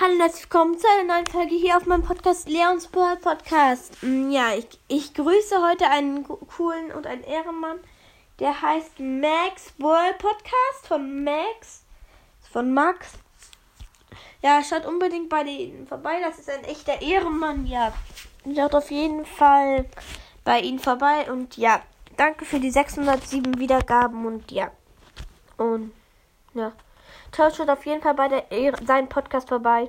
Hallo und herzlich willkommen zu einer neuen Folge hier auf meinem Podcast Leons Brawl Podcast. Mm, Ja, ich, ich grüße heute einen co- coolen und einen Ehrenmann. Der heißt Max Brawl Podcast von Max. Von Max. Ja, schaut unbedingt bei denen vorbei. Das ist ein echter Ehrenmann. Ja, schaut auf jeden Fall bei ihnen vorbei. Und ja, danke für die 607 Wiedergaben. Und ja. Und ja. Schaut, auf jeden Fall bei der Ehre, seinen Podcast vorbei.